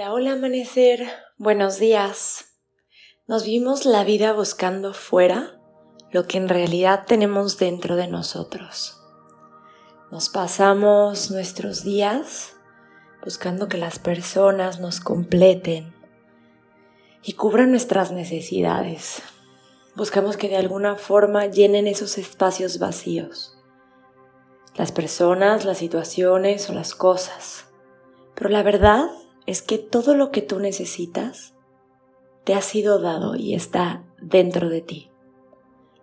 Hola, hola amanecer, buenos días. Nos vimos la vida buscando fuera lo que en realidad tenemos dentro de nosotros. Nos pasamos nuestros días buscando que las personas nos completen y cubran nuestras necesidades. Buscamos que de alguna forma llenen esos espacios vacíos. Las personas, las situaciones o las cosas. Pero la verdad es que todo lo que tú necesitas te ha sido dado y está dentro de ti.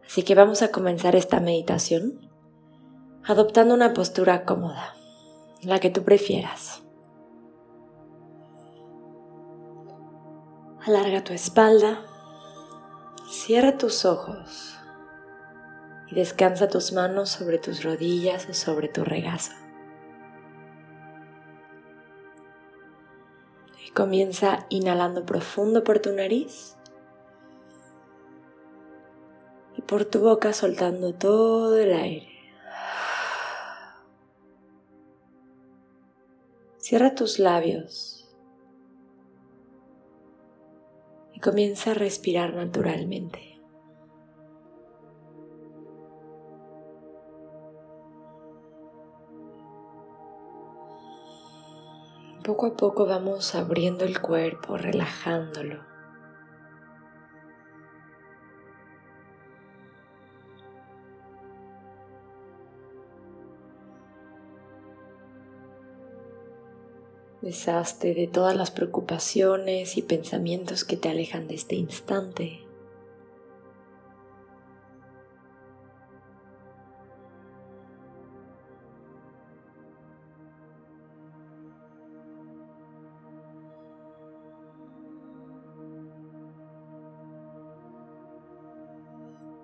Así que vamos a comenzar esta meditación adoptando una postura cómoda, la que tú prefieras. Alarga tu espalda, cierra tus ojos y descansa tus manos sobre tus rodillas o sobre tu regazo. Comienza inhalando profundo por tu nariz y por tu boca soltando todo el aire. Cierra tus labios y comienza a respirar naturalmente. Poco a poco vamos abriendo el cuerpo, relajándolo. Deshazte de todas las preocupaciones y pensamientos que te alejan de este instante.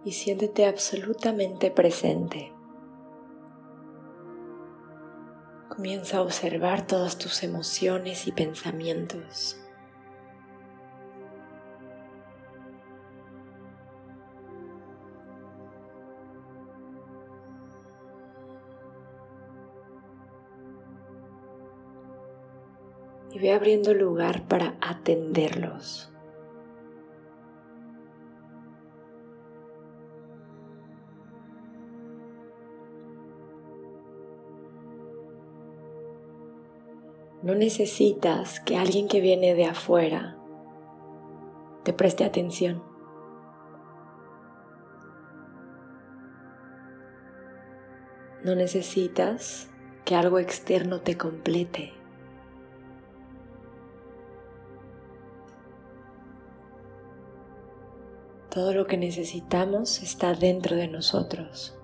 Y siéntete absolutamente presente. Comienza a observar todas tus emociones y pensamientos. Y ve abriendo lugar para atenderlos. No necesitas que alguien que viene de afuera te preste atención. No necesitas que algo externo te complete. Todo lo que necesitamos está dentro de nosotros.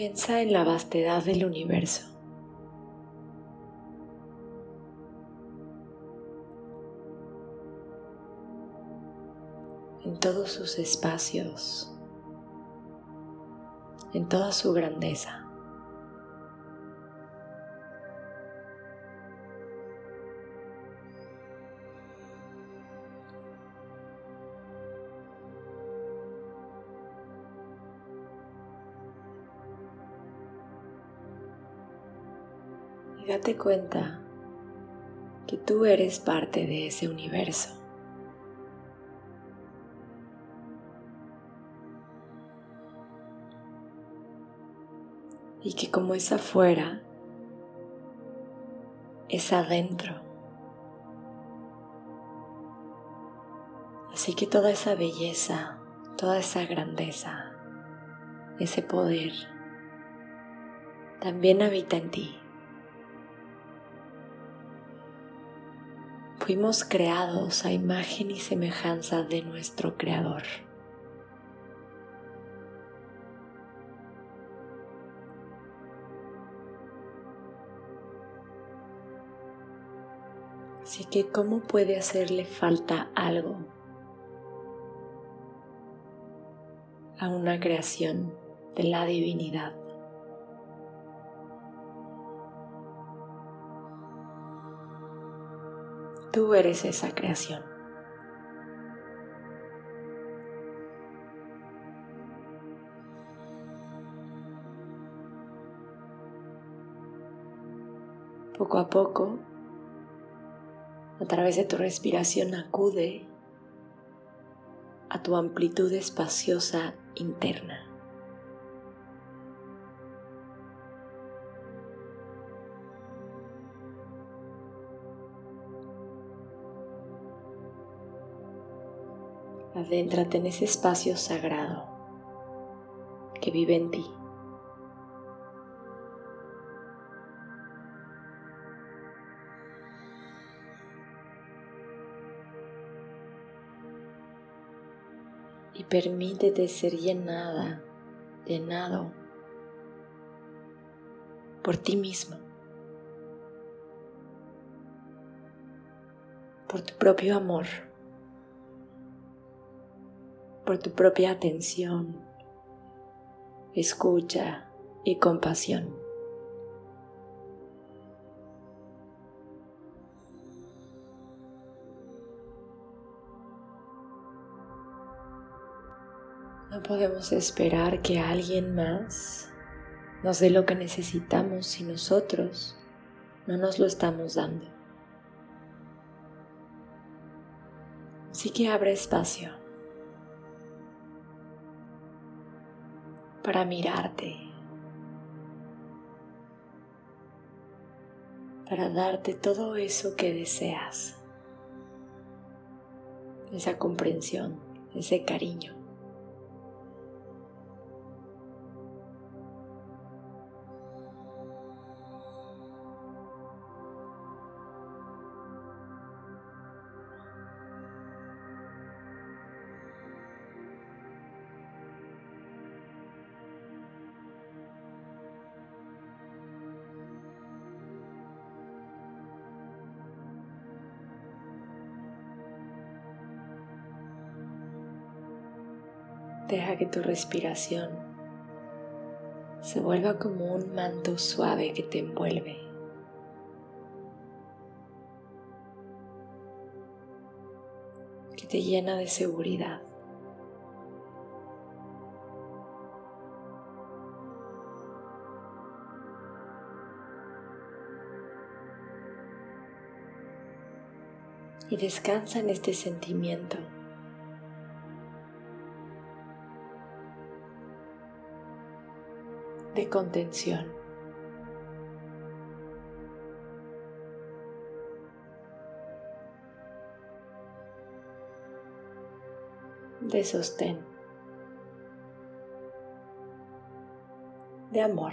Piensa en la vastedad del universo. En todos sus espacios, en toda su grandeza. Date cuenta que tú eres parte de ese universo. Y que como es afuera, es adentro. Así que toda esa belleza, toda esa grandeza, ese poder, también habita en ti. Fuimos creados a imagen y semejanza de nuestro Creador. Así que, ¿cómo puede hacerle falta algo a una creación de la divinidad? Tú eres esa creación. Poco a poco, a través de tu respiración, acude a tu amplitud espaciosa interna. Adéntrate en ese espacio sagrado que vive en ti. Y permítete ser llenada, llenado por ti mismo, por tu propio amor por tu propia atención, escucha y compasión. No podemos esperar que alguien más nos dé lo que necesitamos si nosotros no nos lo estamos dando. Así que abre espacio para mirarte, para darte todo eso que deseas, esa comprensión, ese cariño. Deja que tu respiración se vuelva como un manto suave que te envuelve. que te llena de seguridad. Y descansa en este sentimiento de contención. de sostén, de amor.